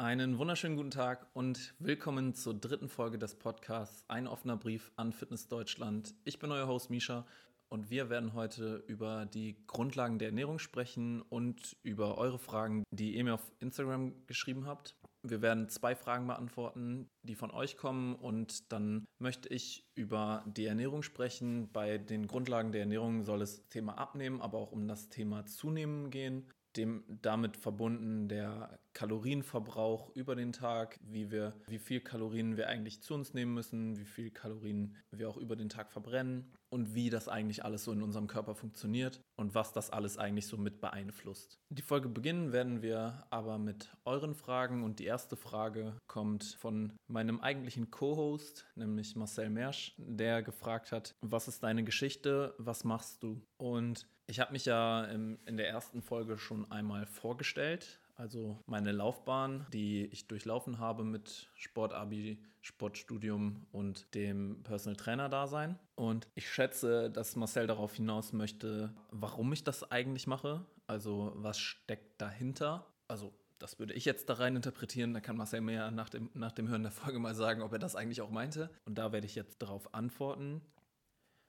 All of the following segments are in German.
Einen wunderschönen guten Tag und willkommen zur dritten Folge des Podcasts Ein offener Brief an Fitness Deutschland. Ich bin euer Host Misha und wir werden heute über die Grundlagen der Ernährung sprechen und über eure Fragen, die ihr mir auf Instagram geschrieben habt. Wir werden zwei Fragen beantworten, die von euch kommen und dann möchte ich über die Ernährung sprechen. Bei den Grundlagen der Ernährung soll es Thema Abnehmen, aber auch um das Thema Zunehmen gehen dem damit verbunden der Kalorienverbrauch über den Tag, wie wir, wie viel Kalorien wir eigentlich zu uns nehmen müssen, wie viel Kalorien wir auch über den Tag verbrennen und wie das eigentlich alles so in unserem Körper funktioniert und was das alles eigentlich so mit beeinflusst. Die Folge beginnen werden wir aber mit euren Fragen und die erste Frage kommt von meinem eigentlichen Co-Host, nämlich Marcel Mersch, der gefragt hat, was ist deine Geschichte, was machst du? Und ich habe mich ja in der ersten Folge schon einmal vorgestellt. Also meine Laufbahn, die ich durchlaufen habe mit Sportabi, Sportstudium und dem Personal Trainer Dasein. Und ich schätze, dass Marcel darauf hinaus möchte, warum ich das eigentlich mache. Also was steckt dahinter? Also das würde ich jetzt da rein interpretieren. Da kann Marcel mir ja nach dem, nach dem Hören der Folge mal sagen, ob er das eigentlich auch meinte. Und da werde ich jetzt darauf antworten.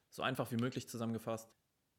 So einfach wie möglich zusammengefasst.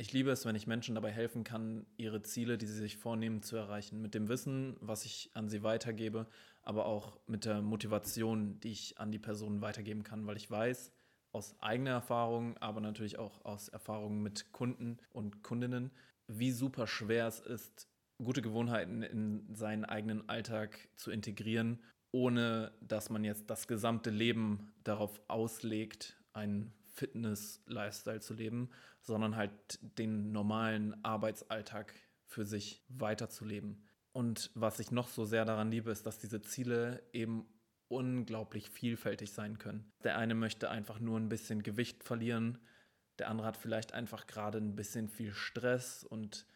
Ich liebe es, wenn ich Menschen dabei helfen kann, ihre Ziele, die sie sich vornehmen, zu erreichen. Mit dem Wissen, was ich an sie weitergebe, aber auch mit der Motivation, die ich an die Personen weitergeben kann, weil ich weiß, aus eigener Erfahrung, aber natürlich auch aus Erfahrungen mit Kunden und Kundinnen, wie super schwer es ist, gute Gewohnheiten in seinen eigenen Alltag zu integrieren, ohne dass man jetzt das gesamte Leben darauf auslegt, ein Fitness-Lifestyle zu leben, sondern halt den normalen Arbeitsalltag für sich weiterzuleben. Und was ich noch so sehr daran liebe, ist, dass diese Ziele eben unglaublich vielfältig sein können. Der eine möchte einfach nur ein bisschen Gewicht verlieren, der andere hat vielleicht einfach gerade ein bisschen viel Stress und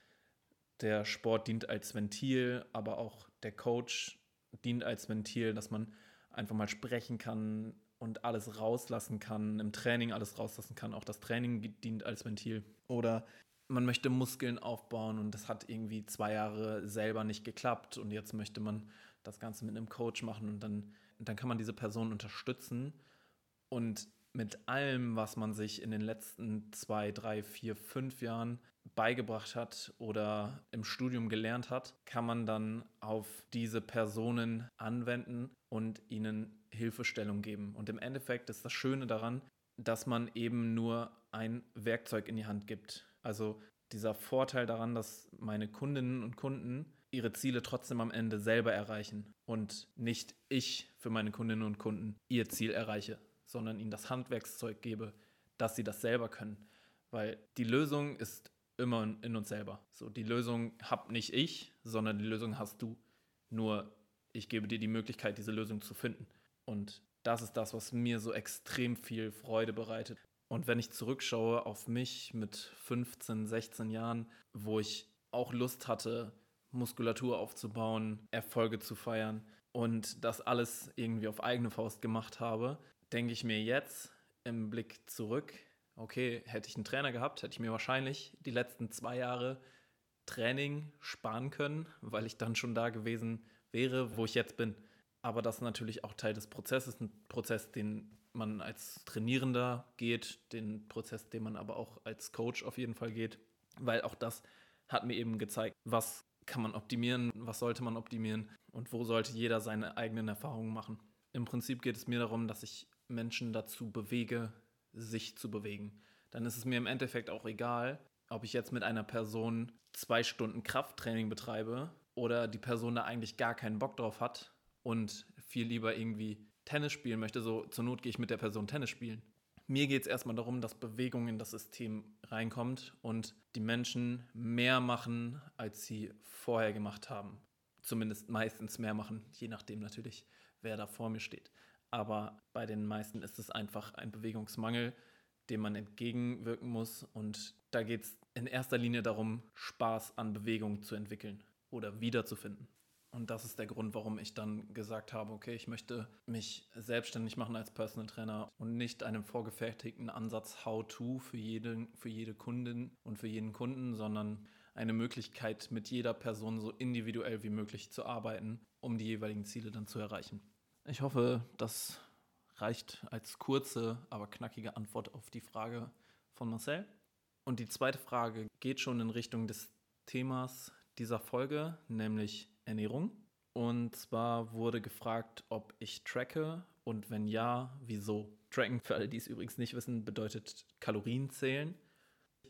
der Sport dient als Ventil, aber auch der Coach dient als Ventil, dass man einfach mal sprechen kann, und alles rauslassen kann, im Training alles rauslassen kann. Auch das Training dient als Ventil. Oder man möchte Muskeln aufbauen und das hat irgendwie zwei Jahre selber nicht geklappt und jetzt möchte man das Ganze mit einem Coach machen und dann, dann kann man diese Person unterstützen und mit allem, was man sich in den letzten zwei, drei, vier, fünf Jahren beigebracht hat oder im Studium gelernt hat, kann man dann auf diese Personen anwenden und ihnen Hilfestellung geben. Und im Endeffekt ist das Schöne daran, dass man eben nur ein Werkzeug in die Hand gibt. Also dieser Vorteil daran, dass meine Kundinnen und Kunden ihre Ziele trotzdem am Ende selber erreichen und nicht ich für meine Kundinnen und Kunden ihr Ziel erreiche, sondern ihnen das Handwerkszeug gebe, dass sie das selber können. Weil die Lösung ist immer in uns selber. So, die Lösung hab nicht ich, sondern die Lösung hast du. Nur ich gebe dir die Möglichkeit, diese Lösung zu finden. Und das ist das, was mir so extrem viel Freude bereitet. Und wenn ich zurückschaue auf mich mit 15, 16 Jahren, wo ich auch Lust hatte, Muskulatur aufzubauen, Erfolge zu feiern und das alles irgendwie auf eigene Faust gemacht habe, denke ich mir jetzt im Blick zurück, okay, hätte ich einen Trainer gehabt, hätte ich mir wahrscheinlich die letzten zwei Jahre Training sparen können, weil ich dann schon da gewesen wäre, wo ich jetzt bin. Aber das ist natürlich auch Teil des Prozesses, ein Prozess, den man als Trainierender geht, den Prozess, den man aber auch als Coach auf jeden Fall geht, weil auch das hat mir eben gezeigt, was kann man optimieren, was sollte man optimieren und wo sollte jeder seine eigenen Erfahrungen machen. Im Prinzip geht es mir darum, dass ich Menschen dazu bewege, sich zu bewegen. Dann ist es mir im Endeffekt auch egal, ob ich jetzt mit einer Person zwei Stunden Krafttraining betreibe oder die Person da eigentlich gar keinen Bock drauf hat und viel lieber irgendwie Tennis spielen möchte, so zur Not gehe ich mit der Person Tennis spielen. Mir geht es erstmal darum, dass Bewegung in das System reinkommt und die Menschen mehr machen, als sie vorher gemacht haben. Zumindest meistens mehr machen, je nachdem natürlich, wer da vor mir steht. Aber bei den meisten ist es einfach ein Bewegungsmangel, dem man entgegenwirken muss. Und da geht es in erster Linie darum, Spaß an Bewegung zu entwickeln oder wiederzufinden. Und das ist der Grund, warum ich dann gesagt habe, okay, ich möchte mich selbstständig machen als Personal Trainer und nicht einem vorgefertigten Ansatz How-to für, für jede Kundin und für jeden Kunden, sondern eine Möglichkeit, mit jeder Person so individuell wie möglich zu arbeiten, um die jeweiligen Ziele dann zu erreichen. Ich hoffe, das reicht als kurze, aber knackige Antwort auf die Frage von Marcel. Und die zweite Frage geht schon in Richtung des Themas dieser Folge, nämlich Ernährung. Und zwar wurde gefragt, ob ich tracke und wenn ja, wieso. Tracken, für alle, die es übrigens nicht wissen, bedeutet Kalorien zählen.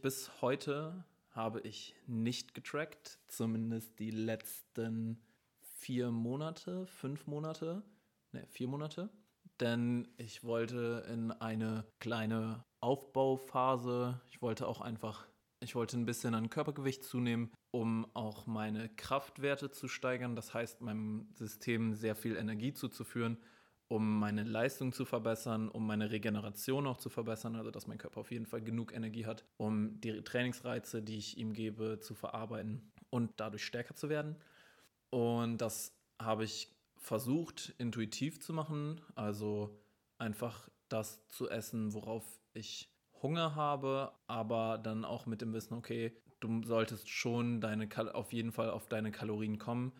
Bis heute habe ich nicht getrackt, zumindest die letzten vier Monate, fünf Monate, ne, vier Monate. Denn ich wollte in eine kleine Aufbauphase, ich wollte auch einfach, ich wollte ein bisschen an Körpergewicht zunehmen, um auch meine Kraftwerte zu steigern. Das heißt, meinem System sehr viel Energie zuzuführen, um meine Leistung zu verbessern, um meine Regeneration auch zu verbessern, also dass mein Körper auf jeden Fall genug Energie hat, um die Trainingsreize, die ich ihm gebe, zu verarbeiten und dadurch stärker zu werden. Und das habe ich versucht, intuitiv zu machen, also einfach das zu essen, worauf ich Hunger habe, aber dann auch mit dem Wissen, okay, du solltest schon deine auf jeden Fall auf deine Kalorien kommen,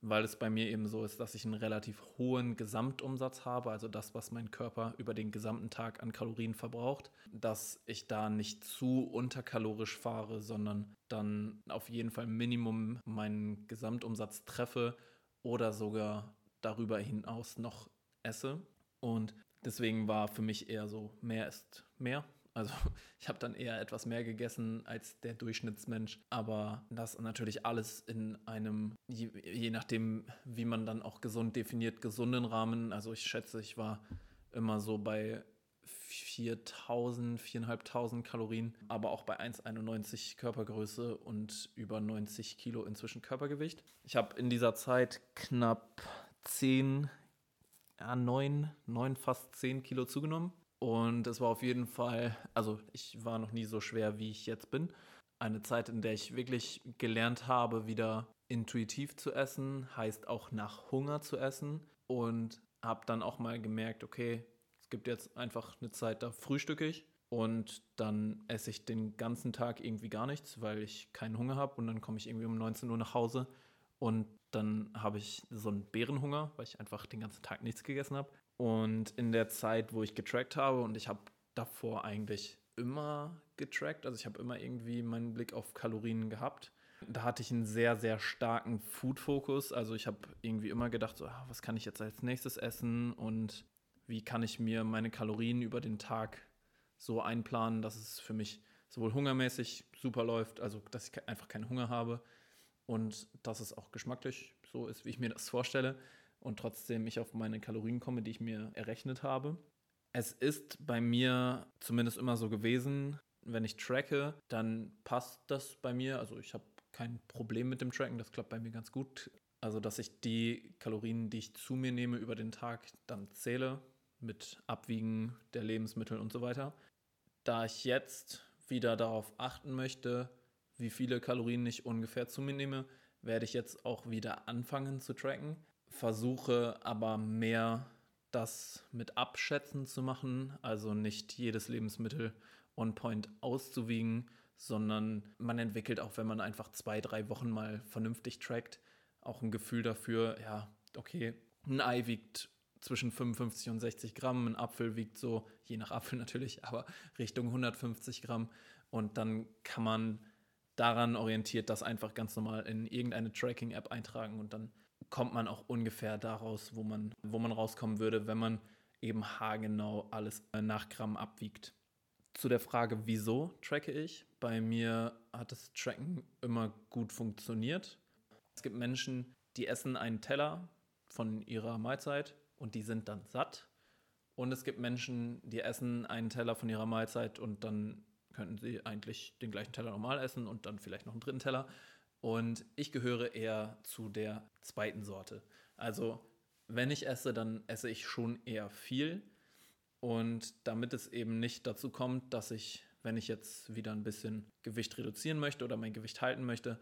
weil es bei mir eben so ist, dass ich einen relativ hohen Gesamtumsatz habe, also das, was mein Körper über den gesamten Tag an Kalorien verbraucht, dass ich da nicht zu unterkalorisch fahre, sondern dann auf jeden Fall Minimum meinen Gesamtumsatz treffe oder sogar darüber hinaus noch esse. Und deswegen war für mich eher so, mehr ist mehr. Also ich habe dann eher etwas mehr gegessen als der Durchschnittsmensch. Aber das natürlich alles in einem, je, je nachdem, wie man dann auch gesund definiert, gesunden Rahmen. Also ich schätze, ich war immer so bei 4000, 4500 Kalorien, aber auch bei 1,91 Körpergröße und über 90 Kilo inzwischen Körpergewicht. Ich habe in dieser Zeit knapp 10, ja, 9, 9, fast 10 Kilo zugenommen. Und es war auf jeden Fall, also ich war noch nie so schwer, wie ich jetzt bin. Eine Zeit, in der ich wirklich gelernt habe, wieder intuitiv zu essen, heißt auch nach Hunger zu essen. Und habe dann auch mal gemerkt, okay, es gibt jetzt einfach eine Zeit, da frühstücke ich und dann esse ich den ganzen Tag irgendwie gar nichts, weil ich keinen Hunger habe und dann komme ich irgendwie um 19 Uhr nach Hause und dann habe ich so einen Bärenhunger, weil ich einfach den ganzen Tag nichts gegessen habe. Und in der Zeit, wo ich getrackt habe, und ich habe davor eigentlich immer getrackt, also ich habe immer irgendwie meinen Blick auf Kalorien gehabt. Da hatte ich einen sehr, sehr starken Food-Fokus. Also ich habe irgendwie immer gedacht, so, ah, was kann ich jetzt als nächstes essen und wie kann ich mir meine Kalorien über den Tag so einplanen, dass es für mich sowohl hungermäßig super läuft, also dass ich einfach keinen Hunger habe und dass es auch geschmacklich so ist, wie ich mir das vorstelle und trotzdem ich auf meine Kalorien komme, die ich mir errechnet habe. Es ist bei mir zumindest immer so gewesen, wenn ich tracke, dann passt das bei mir. Also ich habe kein Problem mit dem Tracken, das klappt bei mir ganz gut. Also dass ich die Kalorien, die ich zu mir nehme über den Tag, dann zähle mit Abwiegen der Lebensmittel und so weiter. Da ich jetzt wieder darauf achten möchte, wie viele Kalorien ich ungefähr zu mir nehme, werde ich jetzt auch wieder anfangen zu tracken versuche aber mehr das mit Abschätzen zu machen, also nicht jedes Lebensmittel on point auszuwiegen, sondern man entwickelt auch, wenn man einfach zwei, drei Wochen mal vernünftig trackt, auch ein Gefühl dafür, ja, okay, ein Ei wiegt zwischen 55 und 60 Gramm, ein Apfel wiegt so, je nach Apfel natürlich, aber Richtung 150 Gramm. Und dann kann man daran orientiert das einfach ganz normal in irgendeine Tracking-App eintragen und dann kommt man auch ungefähr daraus, wo man, wo man rauskommen würde, wenn man eben haargenau alles nach Gramm abwiegt. Zu der Frage, wieso tracke ich? Bei mir hat das Tracken immer gut funktioniert. Es gibt Menschen, die essen einen Teller von ihrer Mahlzeit und die sind dann satt. Und es gibt Menschen, die essen einen Teller von ihrer Mahlzeit und dann könnten sie eigentlich den gleichen Teller normal essen und dann vielleicht noch einen dritten Teller. Und ich gehöre eher zu der zweiten Sorte. Also wenn ich esse, dann esse ich schon eher viel. Und damit es eben nicht dazu kommt, dass ich, wenn ich jetzt wieder ein bisschen Gewicht reduzieren möchte oder mein Gewicht halten möchte,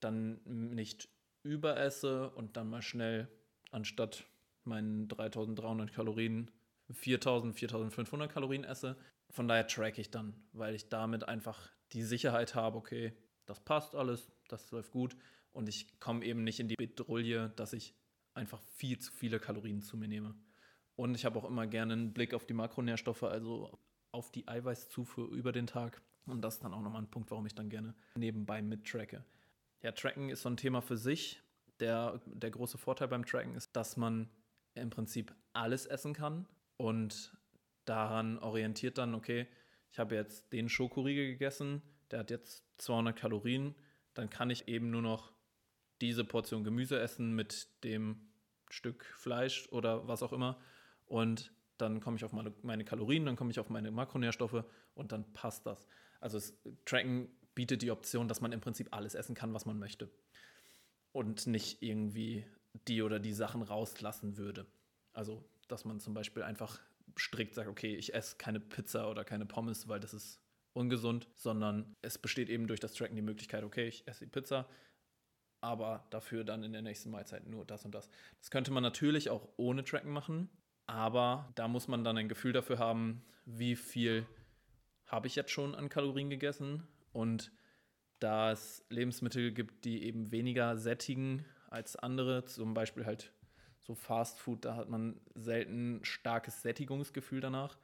dann nicht überesse und dann mal schnell anstatt meinen 3300 Kalorien 4000, 4500 Kalorien esse. Von daher track ich dann, weil ich damit einfach die Sicherheit habe, okay, das passt alles, das läuft gut und ich komme eben nicht in die Bedrulle, dass ich einfach viel zu viele Kalorien zu mir nehme. Und ich habe auch immer gerne einen Blick auf die Makronährstoffe, also auf die Eiweißzufuhr über den Tag. Und das ist dann auch nochmal ein Punkt, warum ich dann gerne nebenbei mittracke. Ja, Tracken ist so ein Thema für sich. Der, der große Vorteil beim Tracken ist, dass man im Prinzip alles essen kann und daran orientiert dann, okay, ich habe jetzt den Schokoriegel gegessen, der hat jetzt 200 Kalorien, dann kann ich eben nur noch diese Portion Gemüse essen mit dem Stück Fleisch oder was auch immer und dann komme ich auf meine, meine Kalorien, dann komme ich auf meine Makronährstoffe und dann passt das. Also das Tracken bietet die Option, dass man im Prinzip alles essen kann, was man möchte und nicht irgendwie die oder die Sachen rauslassen würde. Also, dass man zum Beispiel einfach strikt sagt, okay, ich esse keine Pizza oder keine Pommes, weil das ist ungesund, sondern es besteht eben durch das Tracken die Möglichkeit, okay, ich esse die Pizza, aber dafür dann in der nächsten Mahlzeit nur das und das. Das könnte man natürlich auch ohne Tracken machen, aber da muss man dann ein Gefühl dafür haben, wie viel habe ich jetzt schon an Kalorien gegessen und da es Lebensmittel gibt, die eben weniger sättigen als andere, zum Beispiel halt so Fast Food, da hat man selten starkes Sättigungsgefühl danach.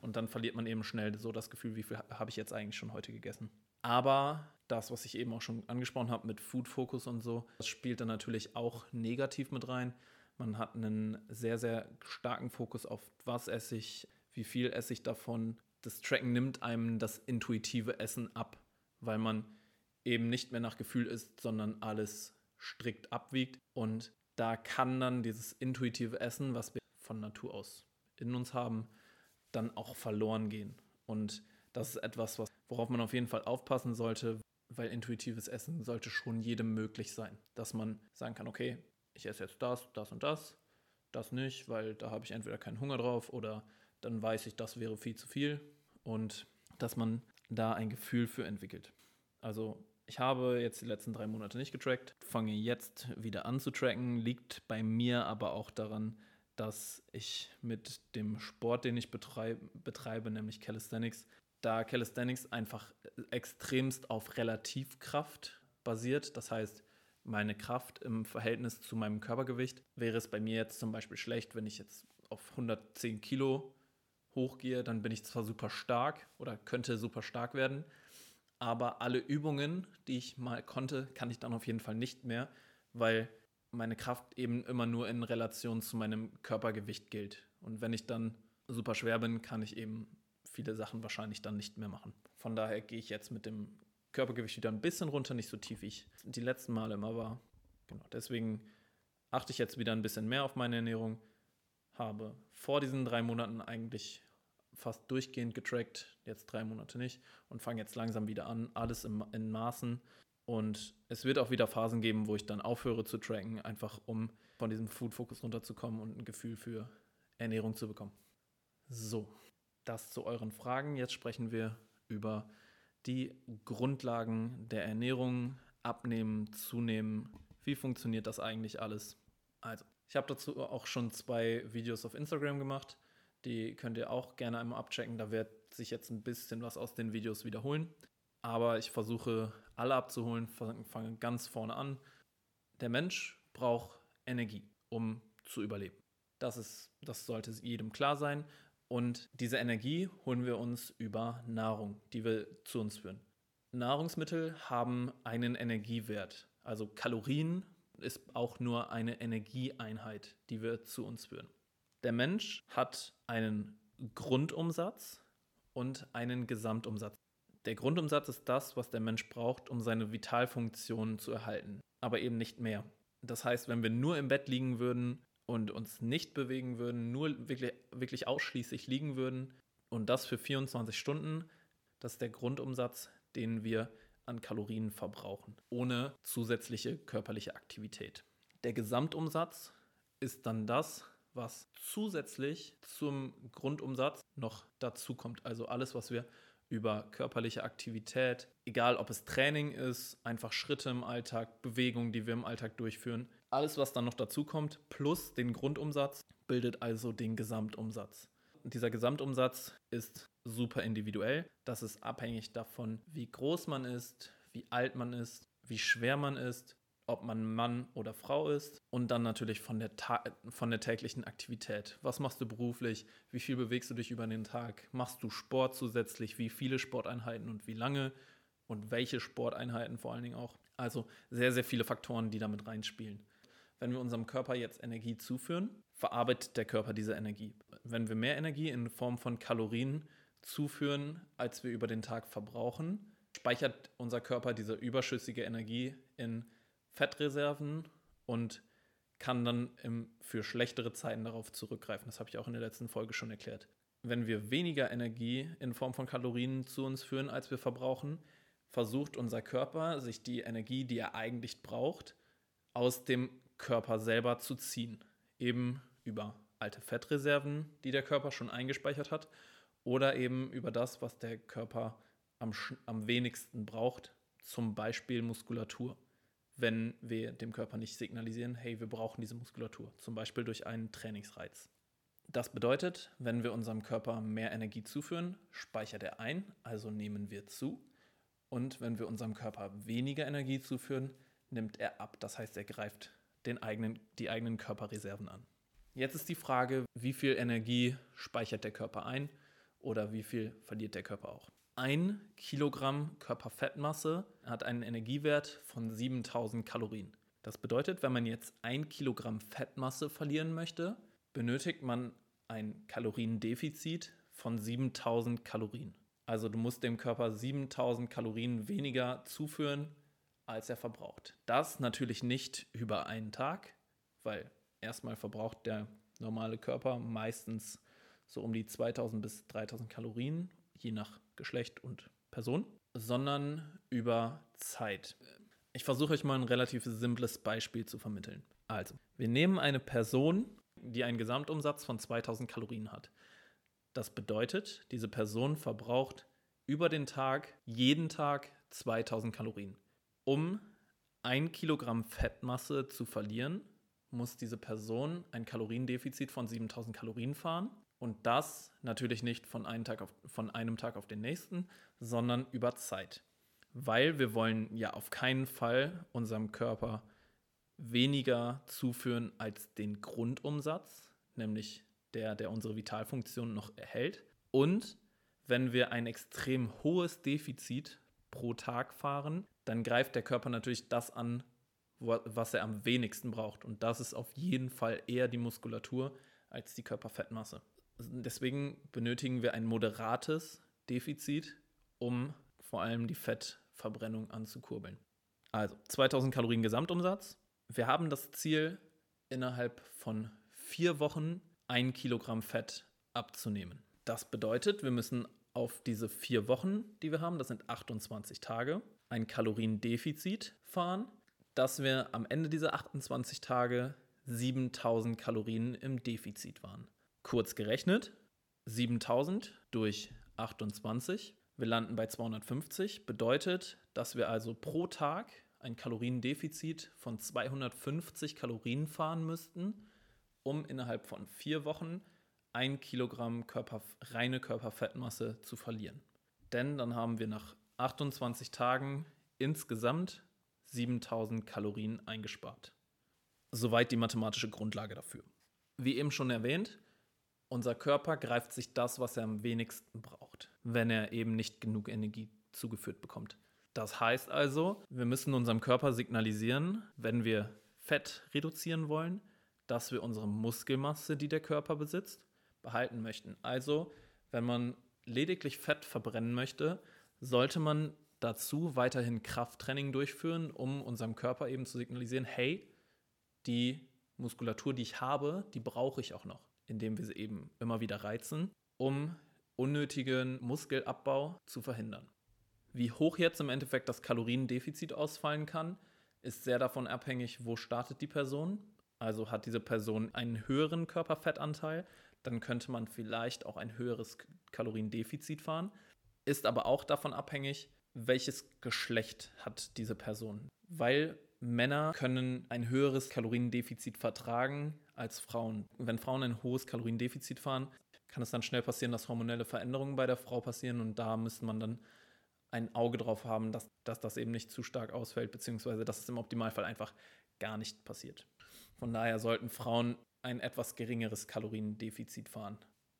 Und dann verliert man eben schnell so das Gefühl, wie viel habe ich jetzt eigentlich schon heute gegessen. Aber das, was ich eben auch schon angesprochen habe mit Food Focus und so, das spielt dann natürlich auch negativ mit rein. Man hat einen sehr, sehr starken Fokus auf, was esse ich, wie viel esse ich davon. Das Tracken nimmt einem das intuitive Essen ab, weil man eben nicht mehr nach Gefühl isst, sondern alles strikt abwiegt. Und da kann dann dieses intuitive Essen, was wir von Natur aus in uns haben, dann auch verloren gehen. Und das ist etwas, was, worauf man auf jeden Fall aufpassen sollte, weil intuitives Essen sollte schon jedem möglich sein. Dass man sagen kann, okay, ich esse jetzt das, das und das, das nicht, weil da habe ich entweder keinen Hunger drauf oder dann weiß ich, das wäre viel zu viel. Und dass man da ein Gefühl für entwickelt. Also ich habe jetzt die letzten drei Monate nicht getrackt, fange jetzt wieder an zu tracken, liegt bei mir aber auch daran, dass ich mit dem Sport, den ich betreibe, betreibe nämlich Calisthenics, da Calisthenics einfach extremst auf Relativkraft basiert. Das heißt, meine Kraft im Verhältnis zu meinem Körpergewicht wäre es bei mir jetzt zum Beispiel schlecht, wenn ich jetzt auf 110 Kilo hochgehe, dann bin ich zwar super stark oder könnte super stark werden, aber alle Übungen, die ich mal konnte, kann ich dann auf jeden Fall nicht mehr, weil meine Kraft eben immer nur in Relation zu meinem Körpergewicht gilt. Und wenn ich dann super schwer bin, kann ich eben viele Sachen wahrscheinlich dann nicht mehr machen. Von daher gehe ich jetzt mit dem Körpergewicht wieder ein bisschen runter, nicht so tief wie ich die letzten Male immer war. Genau, deswegen achte ich jetzt wieder ein bisschen mehr auf meine Ernährung. Habe vor diesen drei Monaten eigentlich fast durchgehend getrackt, jetzt drei Monate nicht und fange jetzt langsam wieder an, alles im, in Maßen. Und es wird auch wieder Phasen geben, wo ich dann aufhöre zu tracken, einfach um von diesem Food-Fokus runterzukommen und ein Gefühl für Ernährung zu bekommen. So, das zu euren Fragen. Jetzt sprechen wir über die Grundlagen der Ernährung, abnehmen, zunehmen. Wie funktioniert das eigentlich alles? Also, ich habe dazu auch schon zwei Videos auf Instagram gemacht. Die könnt ihr auch gerne einmal abchecken. Da wird sich jetzt ein bisschen was aus den Videos wiederholen. Aber ich versuche alle abzuholen, fange ganz vorne an. Der Mensch braucht Energie, um zu überleben. Das, ist, das sollte jedem klar sein. Und diese Energie holen wir uns über Nahrung, die wir zu uns führen. Nahrungsmittel haben einen Energiewert. Also Kalorien ist auch nur eine Energieeinheit, die wir zu uns führen. Der Mensch hat einen Grundumsatz und einen Gesamtumsatz. Der Grundumsatz ist das, was der Mensch braucht, um seine Vitalfunktionen zu erhalten, aber eben nicht mehr. Das heißt, wenn wir nur im Bett liegen würden und uns nicht bewegen würden, nur wirklich, wirklich ausschließlich liegen würden und das für 24 Stunden, das ist der Grundumsatz, den wir an Kalorien verbrauchen, ohne zusätzliche körperliche Aktivität. Der Gesamtumsatz ist dann das, was zusätzlich zum Grundumsatz noch dazu kommt. Also alles, was wir über körperliche Aktivität, egal ob es Training ist, einfach Schritte im Alltag, Bewegungen, die wir im Alltag durchführen, alles, was dann noch dazu kommt, plus den Grundumsatz, bildet also den Gesamtumsatz. Dieser Gesamtumsatz ist super individuell. Das ist abhängig davon, wie groß man ist, wie alt man ist, wie schwer man ist, ob man Mann oder Frau ist und dann natürlich von der, von der täglichen Aktivität. Was machst du beruflich? Wie viel bewegst du dich über den Tag? Machst du Sport zusätzlich? Wie viele Sporteinheiten und wie lange? Und welche Sporteinheiten vor allen Dingen auch? Also sehr, sehr viele Faktoren, die damit reinspielen. Wenn wir unserem Körper jetzt Energie zuführen, verarbeitet der Körper diese Energie. Wenn wir mehr Energie in Form von Kalorien zuführen, als wir über den Tag verbrauchen, speichert unser Körper diese überschüssige Energie in Fettreserven und kann dann im, für schlechtere Zeiten darauf zurückgreifen. Das habe ich auch in der letzten Folge schon erklärt. Wenn wir weniger Energie in Form von Kalorien zu uns führen, als wir verbrauchen, versucht unser Körper, sich die Energie, die er eigentlich braucht, aus dem Körper selber zu ziehen. Eben über alte Fettreserven, die der Körper schon eingespeichert hat, oder eben über das, was der Körper am, am wenigsten braucht, zum Beispiel Muskulatur wenn wir dem Körper nicht signalisieren, hey, wir brauchen diese Muskulatur, zum Beispiel durch einen Trainingsreiz. Das bedeutet, wenn wir unserem Körper mehr Energie zuführen, speichert er ein, also nehmen wir zu. Und wenn wir unserem Körper weniger Energie zuführen, nimmt er ab. Das heißt, er greift den eigenen, die eigenen Körperreserven an. Jetzt ist die Frage, wie viel Energie speichert der Körper ein oder wie viel verliert der Körper auch ein Kilogramm Körperfettmasse hat einen Energiewert von 7000 Kalorien. Das bedeutet, wenn man jetzt ein Kilogramm Fettmasse verlieren möchte, benötigt man ein Kaloriendefizit von 7000 Kalorien. Also du musst dem Körper 7000 Kalorien weniger zuführen, als er verbraucht. Das natürlich nicht über einen Tag, weil erstmal verbraucht der normale Körper meistens so um die 2000 bis 3000 Kalorien, je nach Geschlecht und Person, sondern über Zeit. Ich versuche euch mal ein relativ simples Beispiel zu vermitteln. Also, wir nehmen eine Person, die einen Gesamtumsatz von 2000 Kalorien hat. Das bedeutet, diese Person verbraucht über den Tag, jeden Tag 2000 Kalorien. Um ein Kilogramm Fettmasse zu verlieren, muss diese Person ein Kaloriendefizit von 7000 Kalorien fahren. Und das natürlich nicht von einem, Tag auf, von einem Tag auf den nächsten, sondern über Zeit. Weil wir wollen ja auf keinen Fall unserem Körper weniger zuführen als den Grundumsatz, nämlich der, der unsere Vitalfunktion noch erhält. Und wenn wir ein extrem hohes Defizit pro Tag fahren, dann greift der Körper natürlich das an, was er am wenigsten braucht. Und das ist auf jeden Fall eher die Muskulatur als die Körperfettmasse. Deswegen benötigen wir ein moderates Defizit, um vor allem die Fettverbrennung anzukurbeln. Also 2000 Kalorien Gesamtumsatz. Wir haben das Ziel, innerhalb von vier Wochen ein Kilogramm Fett abzunehmen. Das bedeutet, wir müssen auf diese vier Wochen, die wir haben, das sind 28 Tage, ein Kaloriendefizit fahren, dass wir am Ende dieser 28 Tage 7000 Kalorien im Defizit waren. Kurz gerechnet, 7000 durch 28. Wir landen bei 250. Bedeutet, dass wir also pro Tag ein Kaloriendefizit von 250 Kalorien fahren müssten, um innerhalb von vier Wochen ein Kilogramm Körper, reine Körperfettmasse zu verlieren. Denn dann haben wir nach 28 Tagen insgesamt 7000 Kalorien eingespart. Soweit die mathematische Grundlage dafür. Wie eben schon erwähnt, unser Körper greift sich das, was er am wenigsten braucht, wenn er eben nicht genug Energie zugeführt bekommt. Das heißt also, wir müssen unserem Körper signalisieren, wenn wir Fett reduzieren wollen, dass wir unsere Muskelmasse, die der Körper besitzt, behalten möchten. Also, wenn man lediglich Fett verbrennen möchte, sollte man dazu weiterhin Krafttraining durchführen, um unserem Körper eben zu signalisieren, hey, die Muskulatur, die ich habe, die brauche ich auch noch indem wir sie eben immer wieder reizen, um unnötigen Muskelabbau zu verhindern. Wie hoch jetzt im Endeffekt das Kaloriendefizit ausfallen kann, ist sehr davon abhängig, wo startet die Person. Also hat diese Person einen höheren Körperfettanteil, dann könnte man vielleicht auch ein höheres Kaloriendefizit fahren. Ist aber auch davon abhängig, welches Geschlecht hat diese Person. Weil Männer können ein höheres Kaloriendefizit vertragen als Frauen. Wenn Frauen ein hohes Kaloriendefizit fahren, kann es dann schnell passieren, dass hormonelle Veränderungen bei der Frau passieren und da müsste man dann ein Auge drauf haben, dass, dass das eben nicht zu stark ausfällt, beziehungsweise dass es im Optimalfall einfach gar nicht passiert. Von daher sollten Frauen ein etwas geringeres Kaloriendefizit fahren.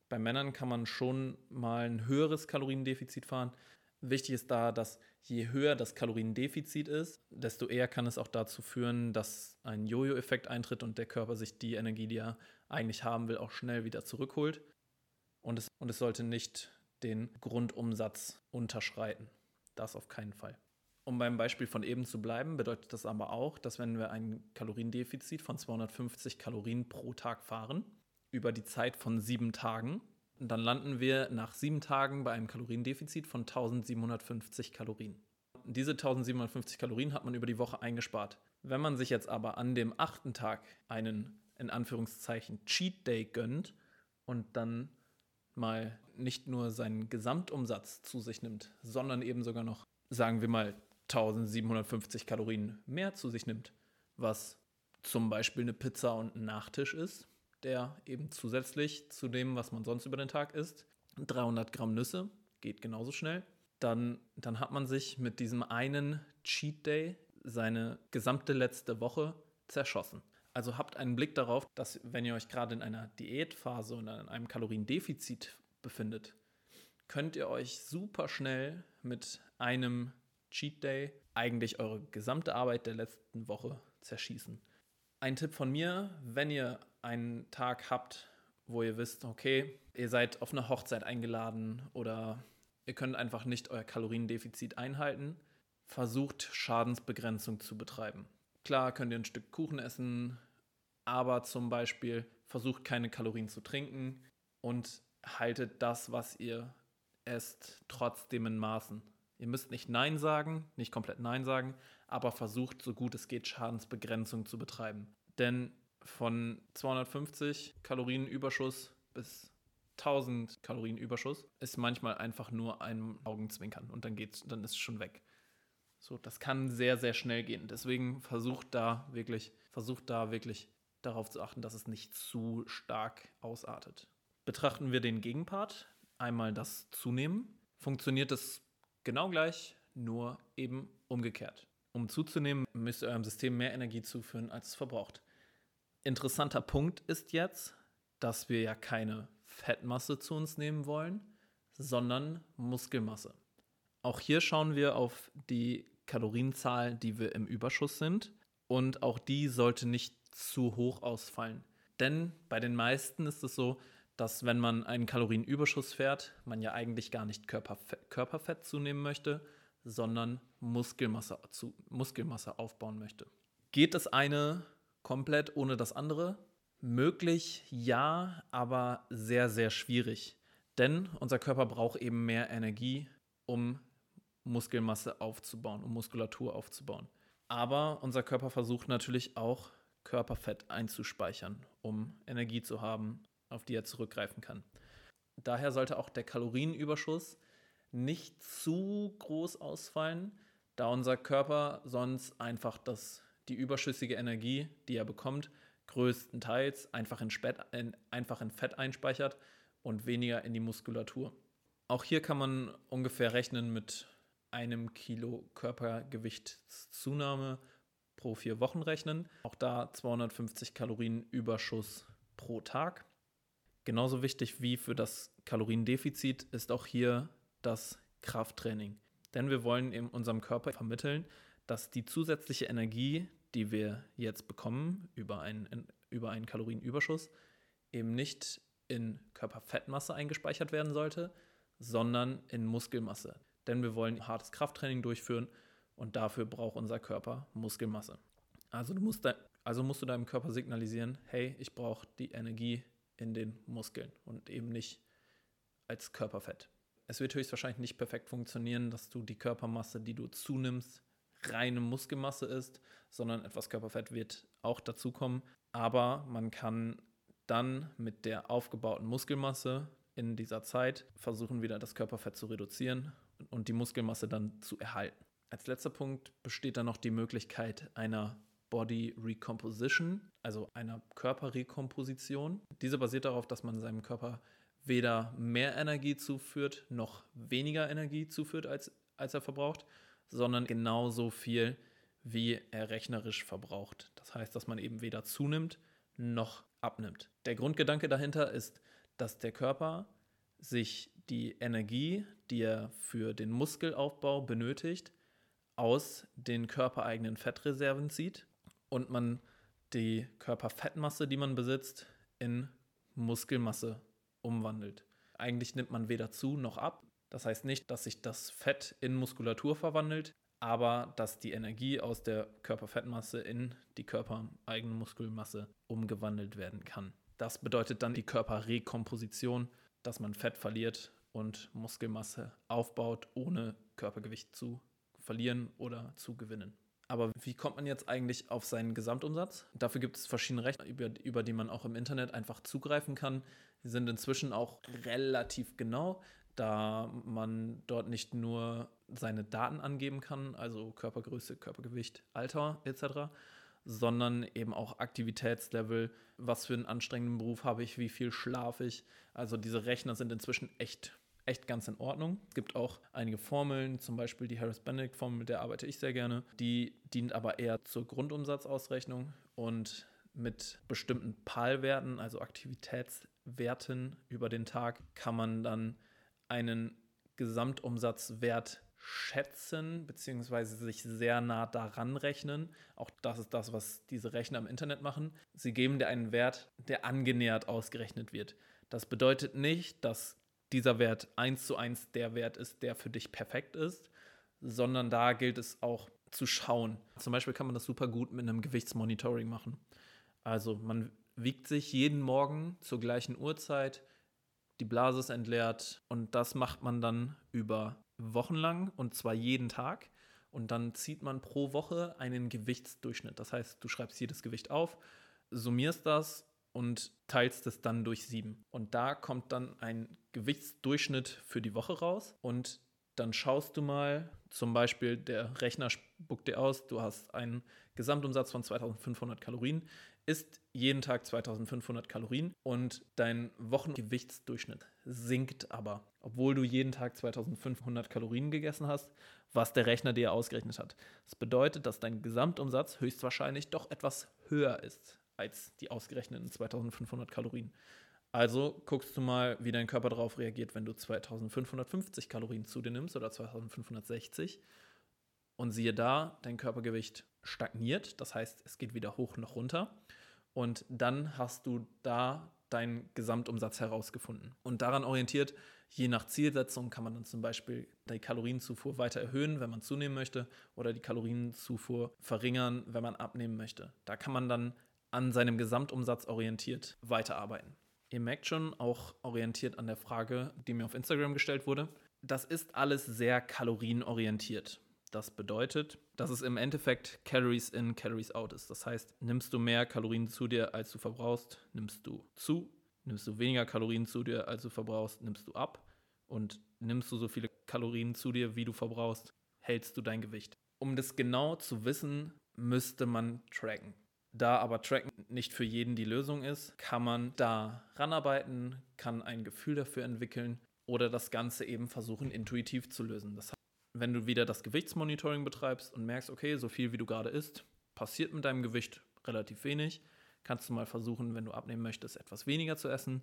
Bei Männern kann man schon mal ein höheres Kaloriendefizit fahren. Wichtig ist da, dass je höher das Kaloriendefizit ist, desto eher kann es auch dazu führen, dass ein Jojo-Effekt eintritt und der Körper sich die Energie, die er eigentlich haben will, auch schnell wieder zurückholt. Und es, und es sollte nicht den Grundumsatz unterschreiten. Das auf keinen Fall. Um beim Beispiel von eben zu bleiben, bedeutet das aber auch, dass wenn wir ein Kaloriendefizit von 250 Kalorien pro Tag fahren, über die Zeit von sieben Tagen, dann landen wir nach sieben Tagen bei einem Kaloriendefizit von 1750 Kalorien. Diese 1750 Kalorien hat man über die Woche eingespart. Wenn man sich jetzt aber an dem achten Tag einen in Anführungszeichen Cheat Day gönnt und dann mal nicht nur seinen Gesamtumsatz zu sich nimmt, sondern eben sogar noch, sagen wir mal, 1750 Kalorien mehr zu sich nimmt, was zum Beispiel eine Pizza und ein Nachtisch ist, der eben zusätzlich zu dem, was man sonst über den Tag isst, 300 Gramm Nüsse, geht genauso schnell, dann, dann hat man sich mit diesem einen Cheat Day seine gesamte letzte Woche zerschossen. Also habt einen Blick darauf, dass wenn ihr euch gerade in einer Diätphase oder in einem Kaloriendefizit befindet, könnt ihr euch super schnell mit einem Cheat Day eigentlich eure gesamte Arbeit der letzten Woche zerschießen. Ein Tipp von mir, wenn ihr einen Tag habt, wo ihr wisst, okay, ihr seid auf eine Hochzeit eingeladen oder ihr könnt einfach nicht euer Kaloriendefizit einhalten, versucht Schadensbegrenzung zu betreiben. Klar könnt ihr ein Stück Kuchen essen, aber zum Beispiel versucht keine Kalorien zu trinken und haltet das, was ihr esst, trotzdem in Maßen. Ihr müsst nicht Nein sagen, nicht komplett Nein sagen, aber versucht so gut es geht Schadensbegrenzung zu betreiben. Denn von 250 Kalorien Überschuss bis 1000 Kalorien Überschuss ist manchmal einfach nur ein Augenzwinkern und dann geht's, dann ist es schon weg. So, das kann sehr, sehr schnell gehen. Deswegen versucht da wirklich, versucht da wirklich darauf zu achten, dass es nicht zu stark ausartet. Betrachten wir den Gegenpart, einmal das Zunehmen, funktioniert es Genau gleich, nur eben umgekehrt. Um zuzunehmen, müsst ihr eurem System mehr Energie zuführen, als es verbraucht. Interessanter Punkt ist jetzt, dass wir ja keine Fettmasse zu uns nehmen wollen, sondern Muskelmasse. Auch hier schauen wir auf die Kalorienzahl, die wir im Überschuss sind. Und auch die sollte nicht zu hoch ausfallen. Denn bei den meisten ist es so, dass wenn man einen Kalorienüberschuss fährt, man ja eigentlich gar nicht Körperfett, Körperfett zunehmen möchte, sondern Muskelmasse, zu, Muskelmasse aufbauen möchte. Geht das eine komplett ohne das andere? Möglich ja, aber sehr, sehr schwierig. Denn unser Körper braucht eben mehr Energie, um Muskelmasse aufzubauen, um Muskulatur aufzubauen. Aber unser Körper versucht natürlich auch Körperfett einzuspeichern, um Energie zu haben, auf die er zurückgreifen kann. Daher sollte auch der Kalorienüberschuss nicht zu groß ausfallen, da unser Körper sonst einfach das, die überschüssige Energie, die er bekommt, größtenteils einfach in, Spät, in, einfach in Fett einspeichert und weniger in die Muskulatur. Auch hier kann man ungefähr rechnen mit einem Kilo Körpergewichtszunahme pro vier Wochen rechnen. Auch da 250 Kalorien Überschuss pro Tag. Genauso wichtig wie für das Kaloriendefizit ist auch hier das Krafttraining. Denn wir wollen in unserem Körper vermitteln, dass die zusätzliche Energie, die wir jetzt bekommen über einen, über einen Kalorienüberschuss, eben nicht in Körperfettmasse eingespeichert werden sollte, sondern in Muskelmasse. Denn wir wollen hartes Krafttraining durchführen und dafür braucht unser Körper Muskelmasse. Also, musst, also musst du deinem Körper signalisieren, hey, ich brauche die Energie in den Muskeln und eben nicht als Körperfett. Es wird höchstwahrscheinlich nicht perfekt funktionieren, dass du die Körpermasse, die du zunimmst, reine Muskelmasse ist, sondern etwas Körperfett wird auch dazukommen. Aber man kann dann mit der aufgebauten Muskelmasse in dieser Zeit versuchen, wieder das Körperfett zu reduzieren und die Muskelmasse dann zu erhalten. Als letzter Punkt besteht dann noch die Möglichkeit einer Body Recomposition, also einer Körperrekomposition. Diese basiert darauf, dass man seinem Körper weder mehr Energie zuführt noch weniger Energie zuführt als, als er verbraucht, sondern genauso viel, wie er rechnerisch verbraucht. Das heißt, dass man eben weder zunimmt noch abnimmt. Der Grundgedanke dahinter ist, dass der Körper sich die Energie, die er für den Muskelaufbau benötigt, aus den körpereigenen Fettreserven zieht und man die Körperfettmasse, die man besitzt, in Muskelmasse umwandelt. Eigentlich nimmt man weder zu noch ab. Das heißt nicht, dass sich das Fett in Muskulatur verwandelt, aber dass die Energie aus der Körperfettmasse in die körpereigene Muskelmasse umgewandelt werden kann. Das bedeutet dann die Körperrekomposition, dass man Fett verliert und Muskelmasse aufbaut, ohne Körpergewicht zu verlieren oder zu gewinnen. Aber wie kommt man jetzt eigentlich auf seinen Gesamtumsatz? Dafür gibt es verschiedene Rechner, über, über die man auch im Internet einfach zugreifen kann. Die sind inzwischen auch relativ genau, da man dort nicht nur seine Daten angeben kann, also Körpergröße, Körpergewicht, Alter etc., sondern eben auch Aktivitätslevel, was für einen anstrengenden Beruf habe ich, wie viel schlafe ich. Also diese Rechner sind inzwischen echt echt ganz in Ordnung. Es gibt auch einige Formeln, zum Beispiel die Harris-Benedict-Formel, mit der arbeite ich sehr gerne. Die dient aber eher zur Grundumsatzausrechnung und mit bestimmten PAL-Werten, also Aktivitätswerten über den Tag, kann man dann einen Gesamtumsatzwert schätzen, beziehungsweise sich sehr nah daran rechnen. Auch das ist das, was diese Rechner im Internet machen. Sie geben dir einen Wert, der angenähert ausgerechnet wird. Das bedeutet nicht, dass dieser Wert eins zu eins der Wert ist, der für dich perfekt ist, sondern da gilt es auch zu schauen. Zum Beispiel kann man das super gut mit einem Gewichtsmonitoring machen. Also man wiegt sich jeden Morgen zur gleichen Uhrzeit, die Blase ist entleert und das macht man dann über Wochen lang und zwar jeden Tag. Und dann zieht man pro Woche einen Gewichtsdurchschnitt. Das heißt, du schreibst jedes Gewicht auf, summierst das und teilst es dann durch sieben. Und da kommt dann ein Gewichtsdurchschnitt für die Woche raus und dann schaust du mal, zum Beispiel der Rechner spuckt dir aus, du hast einen Gesamtumsatz von 2500 Kalorien, isst jeden Tag 2500 Kalorien und dein Wochengewichtsdurchschnitt sinkt aber, obwohl du jeden Tag 2500 Kalorien gegessen hast, was der Rechner dir ausgerechnet hat. Das bedeutet, dass dein Gesamtumsatz höchstwahrscheinlich doch etwas höher ist als die ausgerechneten 2500 Kalorien. Also guckst du mal, wie dein Körper darauf reagiert, wenn du 2550 Kalorien zu dir nimmst oder 2560. Und siehe da, dein Körpergewicht stagniert, das heißt, es geht weder hoch noch runter. Und dann hast du da deinen Gesamtumsatz herausgefunden. Und daran orientiert, je nach Zielsetzung, kann man dann zum Beispiel die Kalorienzufuhr weiter erhöhen, wenn man zunehmen möchte, oder die Kalorienzufuhr verringern, wenn man abnehmen möchte. Da kann man dann an seinem Gesamtumsatz orientiert weiterarbeiten. Ihr merkt schon, auch orientiert an der Frage, die mir auf Instagram gestellt wurde. Das ist alles sehr kalorienorientiert. Das bedeutet, dass es im Endeffekt Calories in, Calories out ist. Das heißt, nimmst du mehr Kalorien zu dir, als du verbrauchst, nimmst du zu. Nimmst du weniger Kalorien zu dir, als du verbrauchst, nimmst du ab. Und nimmst du so viele Kalorien zu dir, wie du verbrauchst, hältst du dein Gewicht. Um das genau zu wissen, müsste man tracken. Da aber Tracken nicht für jeden die Lösung ist, kann man da ranarbeiten, kann ein Gefühl dafür entwickeln oder das Ganze eben versuchen, intuitiv zu lösen. Das heißt, wenn du wieder das Gewichtsmonitoring betreibst und merkst, okay, so viel wie du gerade isst, passiert mit deinem Gewicht relativ wenig, kannst du mal versuchen, wenn du abnehmen möchtest, etwas weniger zu essen,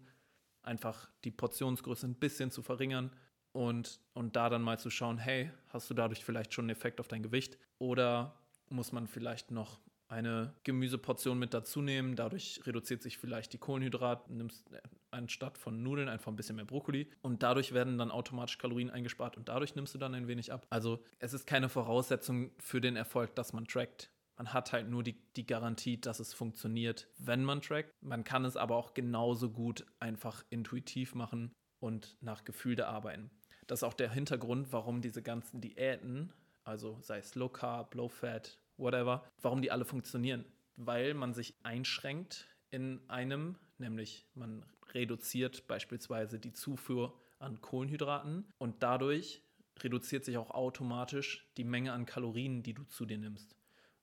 einfach die Portionsgröße ein bisschen zu verringern und, und da dann mal zu schauen, hey, hast du dadurch vielleicht schon einen Effekt auf dein Gewicht oder muss man vielleicht noch eine Gemüseportion mit dazu nehmen. Dadurch reduziert sich vielleicht die Kohlenhydrate, nimmst anstatt von Nudeln einfach ein bisschen mehr Brokkoli und dadurch werden dann automatisch Kalorien eingespart und dadurch nimmst du dann ein wenig ab. Also es ist keine Voraussetzung für den Erfolg, dass man trackt. Man hat halt nur die, die Garantie, dass es funktioniert, wenn man trackt. Man kann es aber auch genauso gut einfach intuitiv machen und nach Gefühl arbeiten. Das ist auch der Hintergrund, warum diese ganzen Diäten, also sei es Low Carb, Low Fat, whatever, warum die alle funktionieren. Weil man sich einschränkt in einem, nämlich man reduziert beispielsweise die Zufuhr an Kohlenhydraten und dadurch reduziert sich auch automatisch die Menge an Kalorien, die du zu dir nimmst.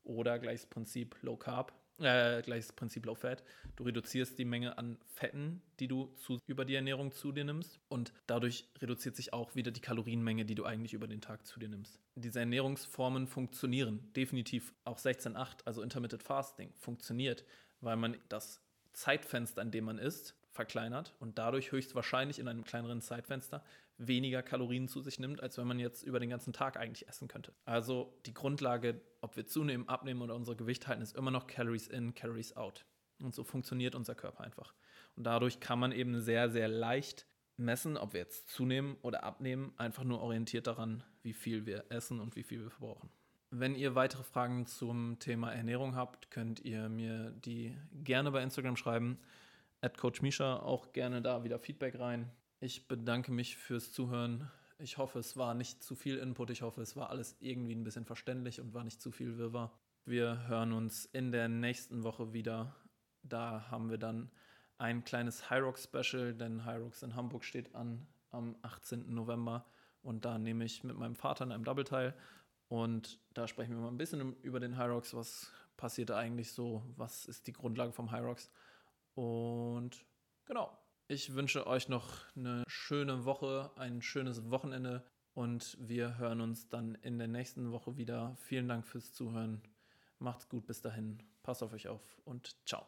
Oder gleiches Prinzip Low Carb. Äh, gleiches Prinzip Low Fat. Du reduzierst die Menge an Fetten, die du zu, über die Ernährung zu dir nimmst. Und dadurch reduziert sich auch wieder die Kalorienmenge, die du eigentlich über den Tag zu dir nimmst. Diese Ernährungsformen funktionieren. Definitiv auch 16-8, also Intermittent Fasting, funktioniert, weil man das Zeitfenster, in dem man isst, verkleinert und dadurch höchstwahrscheinlich in einem kleineren Zeitfenster weniger Kalorien zu sich nimmt, als wenn man jetzt über den ganzen Tag eigentlich essen könnte. Also die Grundlage, ob wir zunehmen, abnehmen oder unser Gewicht halten, ist immer noch Calories in, Calories out. Und so funktioniert unser Körper einfach. Und dadurch kann man eben sehr, sehr leicht messen, ob wir jetzt zunehmen oder abnehmen, einfach nur orientiert daran, wie viel wir essen und wie viel wir verbrauchen. Wenn ihr weitere Fragen zum Thema Ernährung habt, könnt ihr mir die gerne bei Instagram schreiben. At Coach Misha auch gerne da wieder Feedback rein. Ich bedanke mich fürs Zuhören. Ich hoffe, es war nicht zu viel Input. Ich hoffe, es war alles irgendwie ein bisschen verständlich und war nicht zu viel Wirrwarr. Wir hören uns in der nächsten Woche wieder. Da haben wir dann ein kleines Hyrox Special, denn Hyrox in Hamburg steht an am 18. November und da nehme ich mit meinem Vater in einem Double teil und da sprechen wir mal ein bisschen über den Hyrox, was passiert eigentlich so, was ist die Grundlage vom Hyrox und genau, ich wünsche euch noch eine schöne Woche, ein schönes Wochenende und wir hören uns dann in der nächsten Woche wieder. Vielen Dank fürs Zuhören. Macht's gut bis dahin. Passt auf euch auf und ciao.